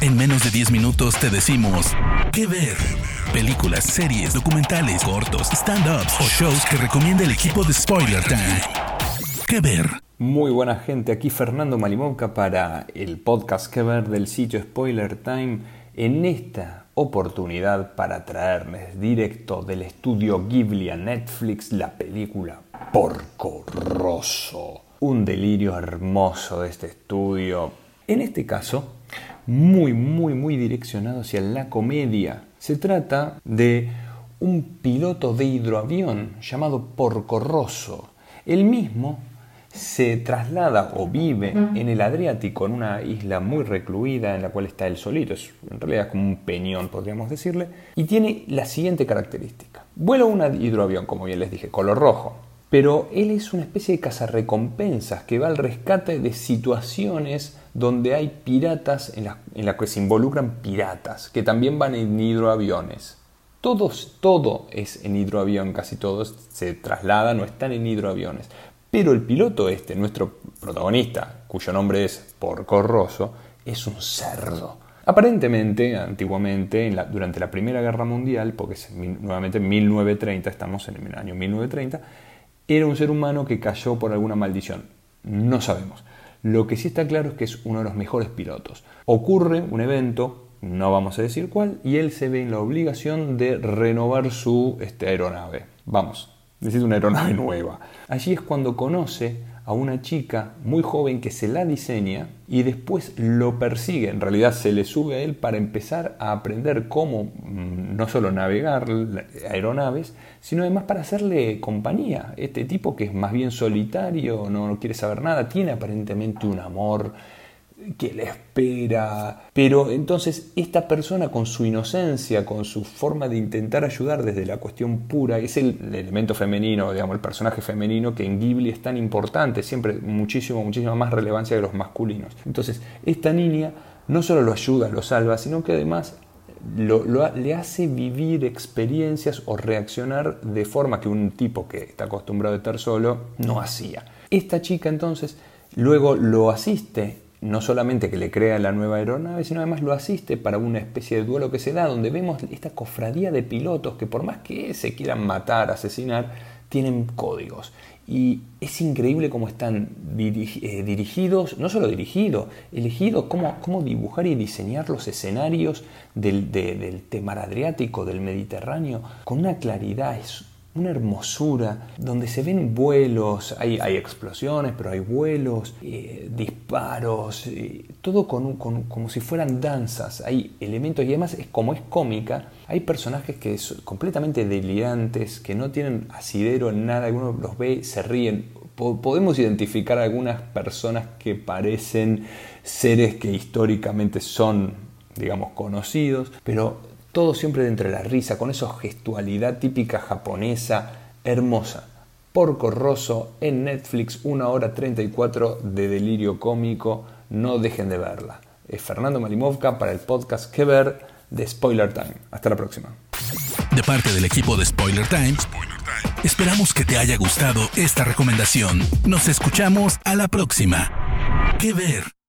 En menos de 10 minutos te decimos qué ver. Películas, series, documentales, cortos, stand-ups o shows que recomienda el equipo de Spoiler Time. ¿Qué ver? Muy buena gente, aquí Fernando Malimovka para el podcast que ver del sitio Spoiler Time en esta oportunidad para traerles directo del estudio Ghibli a Netflix la película Porco Rosso. Un delirio hermoso de este estudio. En este caso, muy, muy, muy direccionado hacia la comedia. Se trata de un piloto de hidroavión llamado Porco Rosso. El mismo se traslada o vive en el Adriático, en una isla muy recluida en la cual está él solito, es en realidad como un peñón podríamos decirle, y tiene la siguiente característica. Vuela un hidroavión, como bien les dije, color rojo, pero él es una especie de cazarrecompensas que va al rescate de situaciones donde hay piratas en las en que se involucran piratas, que también van en hidroaviones. Todos, todo es en hidroavión, casi todos se trasladan o están en hidroaviones. Pero el piloto este, nuestro protagonista, cuyo nombre es Porco Rosso, es un cerdo. Aparentemente, antiguamente, durante la Primera Guerra Mundial, porque es nuevamente 1930, estamos en el año 1930, era un ser humano que cayó por alguna maldición. No sabemos. Lo que sí está claro es que es uno de los mejores pilotos. Ocurre un evento, no vamos a decir cuál, y él se ve en la obligación de renovar su este, aeronave. Vamos, necesita una aeronave nueva. Allí es cuando conoce a una chica muy joven que se la diseña y después lo persigue. En realidad se le sube a él para empezar a aprender cómo mm, no solo navegar aeronaves, sino además para hacerle compañía. Este tipo que es más bien solitario, no quiere saber nada, tiene aparentemente un amor que le espera. Pero entonces esta persona con su inocencia, con su forma de intentar ayudar desde la cuestión pura, es el, elemento femenino, digamos, el personaje femenino que en Ghibli es tan importante, siempre muchísimo, muchísima más relevancia que los masculinos. Entonces, esta niña no solo lo ayuda, lo salva, sino que además le hace vivir experiencias o reaccionar de forma que un tipo que está acostumbrado a estar solo no hacía. Esta chica entonces luego lo asiste no solamente que le crea la nueva aeronave, sino además lo asiste para una especie de duelo que se da, donde vemos esta cofradía de pilotos que por más que se quieran matar, asesinar, tienen códigos. Y es increíble cómo están eh, dirigidos, no solo dirigidos, elegidos cómo, cómo, dibujar y diseñar los escenarios del, del temar adriático, del Mediterráneo, con una claridad. Una hermosura, donde se ven vuelos, hay, hay explosiones, pero hay vuelos, eh, disparos, eh, todo con, como si fueran danzas, hay elementos y además es, como es cómica, hay personajes que son completamente delirantes, que no tienen asidero en nada, uno los ve, se ríen. podemos identificar algunas personas que parecen seres que históricamente son, digamos, conocidos, pero todo siempre dentro de la risa, con esa gestualidad típica japonesa, hermosa. Porco Rosso en Netflix, 1 hora 34 de delirio cómico, no dejen de verla. Es Fernando Malimovka para el podcast Que Ver de Spoiler Time. Hasta la próxima. De parte del equipo de Spoiler Time, esperamos que te haya gustado esta recomendación. Nos escuchamos a la próxima. Que Ver.